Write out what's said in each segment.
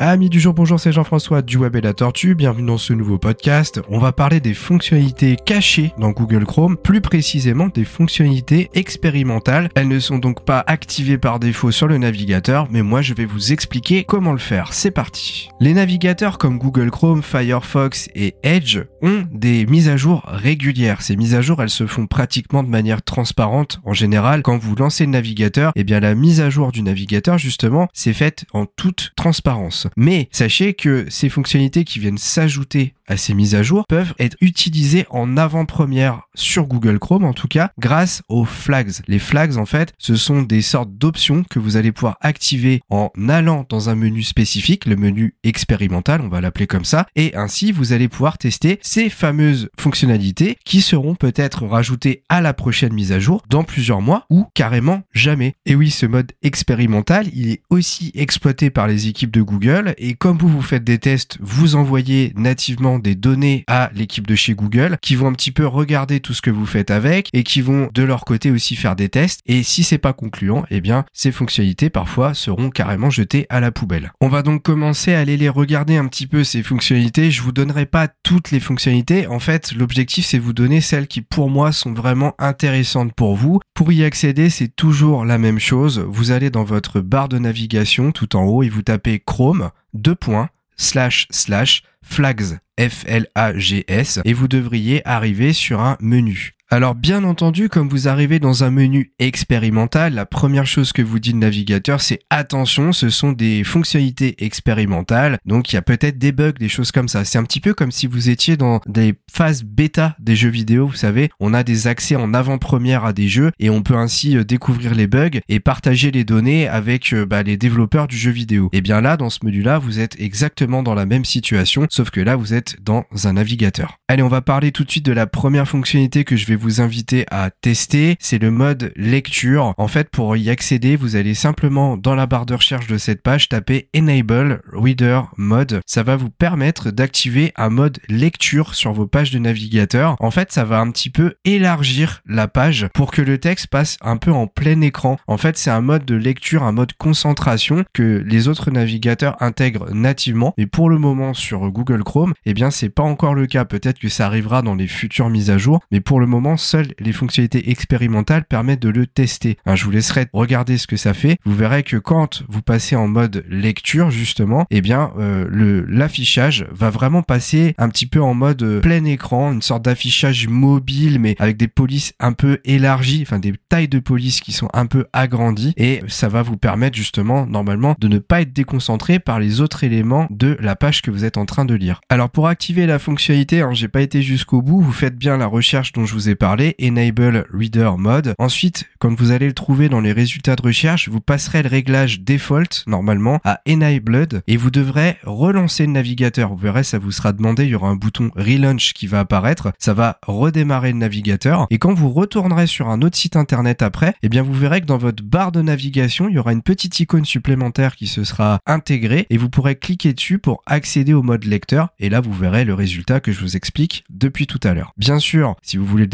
Amis du jour, bonjour, c'est Jean-François du Web et la Tortue. Bienvenue dans ce nouveau podcast. On va parler des fonctionnalités cachées dans Google Chrome, plus précisément des fonctionnalités expérimentales. Elles ne sont donc pas activées par défaut sur le navigateur, mais moi je vais vous expliquer comment le faire. C'est parti. Les navigateurs comme Google Chrome, Firefox et Edge ont des mises à jour régulières. Ces mises à jour, elles se font pratiquement de manière transparente. En général, quand vous lancez le navigateur, eh bien la mise à jour du navigateur, justement, c'est faite en toute transparence. Mais sachez que ces fonctionnalités qui viennent s'ajouter ces mises à jour peuvent être utilisées en avant-première sur Google Chrome en tout cas grâce aux flags. Les flags en fait ce sont des sortes d'options que vous allez pouvoir activer en allant dans un menu spécifique, le menu expérimental on va l'appeler comme ça et ainsi vous allez pouvoir tester ces fameuses fonctionnalités qui seront peut-être rajoutées à la prochaine mise à jour dans plusieurs mois ou carrément jamais. Et oui ce mode expérimental il est aussi exploité par les équipes de Google et comme vous vous faites des tests vous envoyez nativement des données à l'équipe de chez Google qui vont un petit peu regarder tout ce que vous faites avec et qui vont de leur côté aussi faire des tests. Et si c'est pas concluant, eh bien, ces fonctionnalités parfois seront carrément jetées à la poubelle. On va donc commencer à aller les regarder un petit peu ces fonctionnalités. Je vous donnerai pas toutes les fonctionnalités. En fait, l'objectif c'est vous donner celles qui pour moi sont vraiment intéressantes pour vous. Pour y accéder, c'est toujours la même chose. Vous allez dans votre barre de navigation tout en haut et vous tapez Chrome, deux points, slash slash flags F-L-A-G-S et vous devriez arriver sur un menu. Alors bien entendu, comme vous arrivez dans un menu expérimental, la première chose que vous dit le navigateur, c'est attention, ce sont des fonctionnalités expérimentales, donc il y a peut-être des bugs, des choses comme ça. C'est un petit peu comme si vous étiez dans des phases bêta des jeux vidéo, vous savez, on a des accès en avant-première à des jeux et on peut ainsi euh, découvrir les bugs et partager les données avec euh, bah, les développeurs du jeu vidéo. Et bien là, dans ce menu-là, vous êtes exactement dans la même situation, sauf que là, vous êtes dans un navigateur. Allez, on va parler tout de suite de la première fonctionnalité que je vais vous inviter à tester, c'est le mode lecture. En fait, pour y accéder, vous allez simplement dans la barre de recherche de cette page taper Enable Reader Mode. Ça va vous permettre d'activer un mode lecture sur vos pages de navigateur. En fait, ça va un petit peu élargir la page pour que le texte passe un peu en plein écran. En fait, c'est un mode de lecture, un mode concentration que les autres navigateurs intègrent nativement. Et pour le moment sur Google Chrome, eh bien, c'est pas encore le cas. Peut-être que ça arrivera dans les futures mises à jour, mais pour le moment, seules les fonctionnalités expérimentales permettent de le tester. Hein, je vous laisserai regarder ce que ça fait. Vous verrez que quand vous passez en mode lecture justement, eh bien euh, l'affichage va vraiment passer un petit peu en mode euh, plein écran, une sorte d'affichage mobile mais avec des polices un peu élargies, enfin des tailles de police qui sont un peu agrandies et ça va vous permettre justement normalement de ne pas être déconcentré par les autres éléments de la page que vous êtes en train de lire. Alors pour activer la fonctionnalité, hein, j'ai pas été jusqu'au bout, vous faites bien la recherche dont je vous ai parlé Enable Reader Mode. Ensuite, quand vous allez le trouver dans les résultats de recherche, vous passerez le réglage default normalement à Enabled et vous devrez relancer le navigateur. Vous verrez, ça vous sera demandé, il y aura un bouton Relaunch qui va apparaître. Ça va redémarrer le navigateur et quand vous retournerez sur un autre site internet après, eh bien vous verrez que dans votre barre de navigation, il y aura une petite icône supplémentaire qui se sera intégrée et vous pourrez cliquer dessus pour accéder au mode lecteur et là vous verrez le résultat que je vous explique depuis tout à l'heure. Bien sûr, si vous voulez le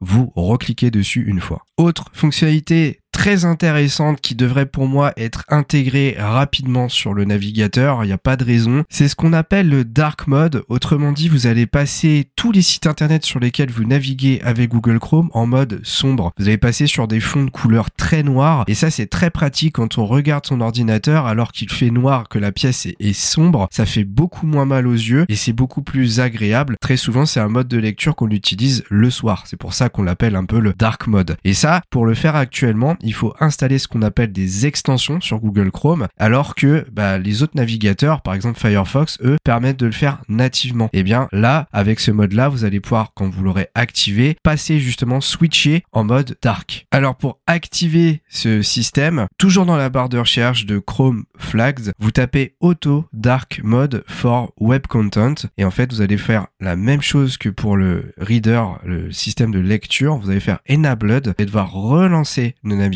vous recliquez dessus une fois. Autre fonctionnalité très intéressante qui devrait pour moi être intégrée rapidement sur le navigateur, il n'y a pas de raison. C'est ce qu'on appelle le dark mode. Autrement dit, vous allez passer tous les sites internet sur lesquels vous naviguez avec Google Chrome en mode sombre. Vous allez passer sur des fonds de couleur très noirs et ça c'est très pratique quand on regarde son ordinateur alors qu'il fait noir que la pièce est, sombre. Ça fait beaucoup moins mal aux yeux et c'est beaucoup plus agréable. Très souvent c'est un mode de lecture qu'on utilise le soir. C'est pour ça qu'on l'appelle un peu le dark mode. Et ça, pour le faire actuellement, il faut installer ce qu'on appelle des extensions sur Google Chrome, alors que bah, les autres navigateurs, par exemple Firefox, eux, permettent de le faire nativement. Et eh bien là, avec ce mode-là, vous allez pouvoir, quand vous l'aurez activé, passer justement switcher en mode dark. Alors pour activer ce système, toujours dans la barre de recherche de Chrome Flags, vous tapez Auto Dark Mode for Web Content et en fait vous allez faire la même chose que pour le reader, le système de lecture. Vous allez faire Enabled et devoir relancer le navigateur.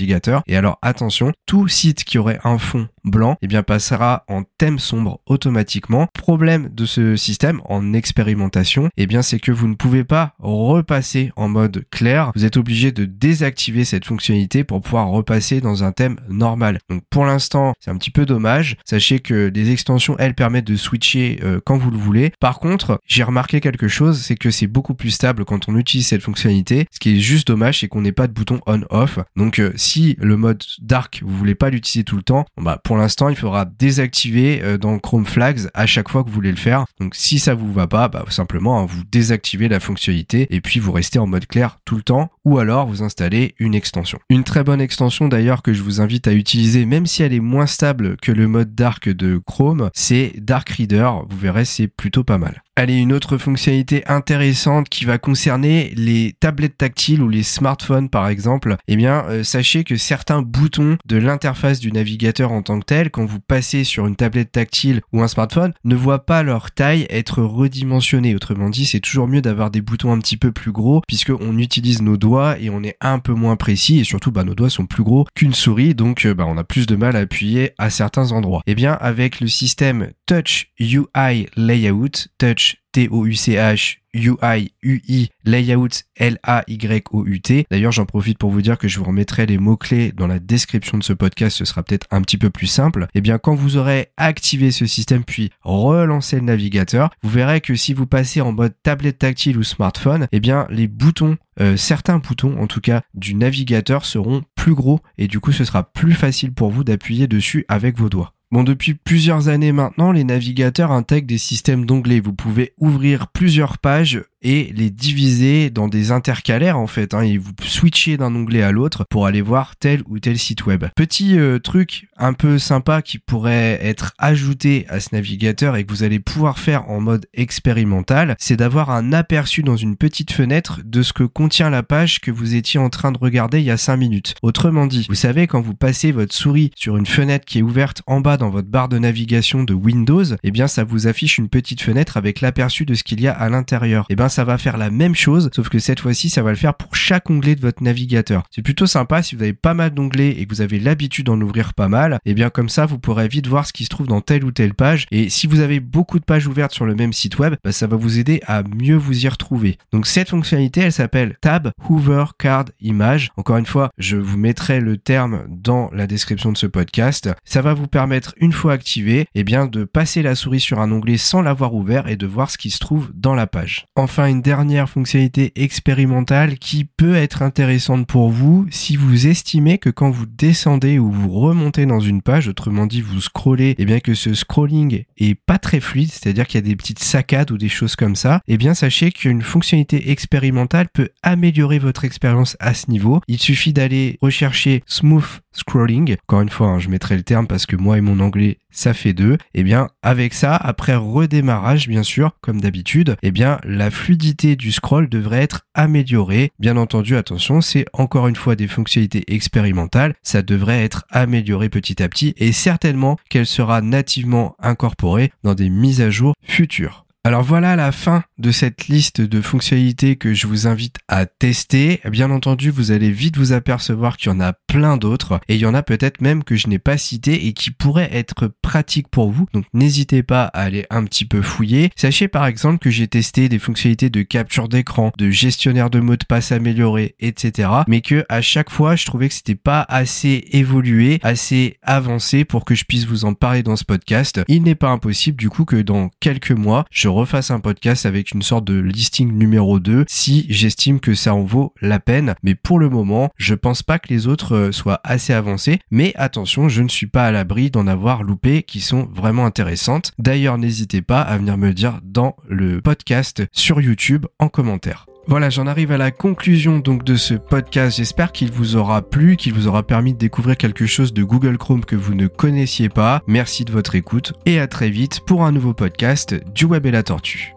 Et alors attention, tout site qui aurait un fond blanc, eh bien passera en thème sombre automatiquement. Problème de ce système en expérimentation, eh bien c'est que vous ne pouvez pas repasser en mode clair. Vous êtes obligé de désactiver cette fonctionnalité pour pouvoir repasser dans un thème normal. Donc pour l'instant, c'est un petit peu dommage. Sachez que les extensions, elles permettent de switcher euh, quand vous le voulez. Par contre, j'ai remarqué quelque chose, c'est que c'est beaucoup plus stable quand on utilise cette fonctionnalité. Ce qui est juste dommage, c'est qu'on n'ait pas de bouton on/off. Donc euh, si le mode dark, vous voulez pas l'utiliser tout le temps, bah pour l'instant, il faudra désactiver euh, dans Chrome Flags à chaque fois que vous voulez le faire. Donc si ça vous va pas, bah simplement hein, vous désactivez la fonctionnalité et puis vous restez en mode clair tout le temps ou alors vous installez une extension. Une très bonne extension d'ailleurs que je vous invite à utiliser même si elle est moins stable que le mode dark de Chrome, c'est Dark Reader. Vous verrez, c'est plutôt pas mal. Allez, une autre fonctionnalité intéressante qui va concerner les tablettes tactiles ou les smartphones par exemple. Eh bien, euh, sachez que certains boutons de l'interface du navigateur en tant que quand vous passez sur une tablette tactile ou un smartphone, ne voient pas leur taille être redimensionnée. Autrement dit, c'est toujours mieux d'avoir des boutons un petit peu plus gros puisque on utilise nos doigts et on est un peu moins précis et surtout, bah, nos doigts sont plus gros qu'une souris, donc euh, bah, on a plus de mal à appuyer à certains endroits. Eh bien, avec le système Touch UI Layout, Touch T-O-U-C-H, UI, UI, Layout, L-A-Y-O-U-T. D'ailleurs, j'en profite pour vous dire que je vous remettrai les mots-clés dans la description de ce podcast. Ce sera peut-être un petit peu plus simple. Et eh bien, quand vous aurez activé ce système puis relancé le navigateur, vous verrez que si vous passez en mode tablette tactile ou smartphone, eh bien, les boutons euh, certains boutons en tout cas du navigateur seront plus gros et du coup ce sera plus facile pour vous d'appuyer dessus avec vos doigts. Bon, depuis plusieurs années maintenant, les navigateurs intègrent des systèmes d'onglets. Vous pouvez ouvrir plusieurs pages et les diviser dans des intercalaires en fait. Hein, et vous switchez d'un onglet à l'autre pour aller voir tel ou tel site web. Petit euh, truc un peu sympa qui pourrait être ajouté à ce navigateur et que vous allez pouvoir faire en mode expérimental, c'est d'avoir un aperçu dans une petite fenêtre de ce que contient la page que vous étiez en train de regarder il y a 5 minutes. Autrement dit, vous savez quand vous passez votre souris sur une fenêtre qui est ouverte en bas dans votre barre de navigation de Windows, eh bien ça vous affiche une petite fenêtre avec l'aperçu de ce qu'il y a à l'intérieur. Et eh bien ça va faire la même chose, sauf que cette fois-ci, ça va le faire pour chaque onglet de votre navigateur. C'est plutôt sympa si vous avez pas mal d'onglets et que vous avez l'habitude d'en ouvrir pas mal. Et eh bien comme ça, vous pourrez vite voir ce qui se trouve dans telle ou telle page. Et si vous avez beaucoup de pages ouvertes sur le même site web, bah, ça va vous aider à mieux vous y retrouver. Donc cette fonctionnalité, elle s'appelle Tab Hoover Card Image. Encore une fois, je vous mettrai le terme dans la description de ce podcast. Ça va vous permettre, une fois activé, et eh bien de passer la souris sur un onglet sans l'avoir ouvert et de voir ce qui se trouve dans la page. Enfin, une dernière fonctionnalité expérimentale qui peut être intéressante pour vous si vous estimez que quand vous descendez ou vous remontez dans une page, autrement dit vous scrollez, et bien que ce scrolling est pas très fluide, c'est-à-dire qu'il y a des petites saccades ou des choses comme ça, et bien sachez qu'une fonctionnalité expérimentale peut améliorer votre expérience à ce niveau. Il suffit d'aller rechercher smooth scrolling. Encore une fois, hein, je mettrai le terme parce que moi et mon anglais, ça fait deux. Et eh bien, avec ça, après redémarrage, bien sûr, comme d'habitude, et eh bien, la fluidité du scroll devrait être améliorée. Bien entendu, attention, c'est encore une fois des fonctionnalités expérimentales. Ça devrait être amélioré petit à petit et certainement qu'elle sera nativement incorporée dans des mises à jour futures. Alors voilà la fin de cette liste de fonctionnalités que je vous invite à tester. Bien entendu, vous allez vite vous apercevoir qu'il y en a plein d'autres et il y en a peut-être même que je n'ai pas cité et qui pourraient être pratiques pour vous. Donc n'hésitez pas à aller un petit peu fouiller. Sachez par exemple que j'ai testé des fonctionnalités de capture d'écran, de gestionnaire de mots de passe amélioré, etc. Mais que à chaque fois, je trouvais que c'était pas assez évolué, assez avancé pour que je puisse vous en parler dans ce podcast. Il n'est pas impossible du coup que dans quelques mois, je refasse un podcast avec une sorte de listing numéro 2 si j'estime que ça en vaut la peine. Mais pour le moment, je pense pas que les autres euh, soient assez avancés. Mais attention, je ne suis pas à l'abri d'en avoir loupé qui sont vraiment intéressantes. D'ailleurs, n'hésitez pas à venir me dire dans le podcast sur YouTube en commentaire. Voilà, j'en arrive à la conclusion donc de ce podcast. J'espère qu'il vous aura plu, qu'il vous aura permis de découvrir quelque chose de Google Chrome que vous ne connaissiez pas. Merci de votre écoute et à très vite pour un nouveau podcast du Web et la Tortue.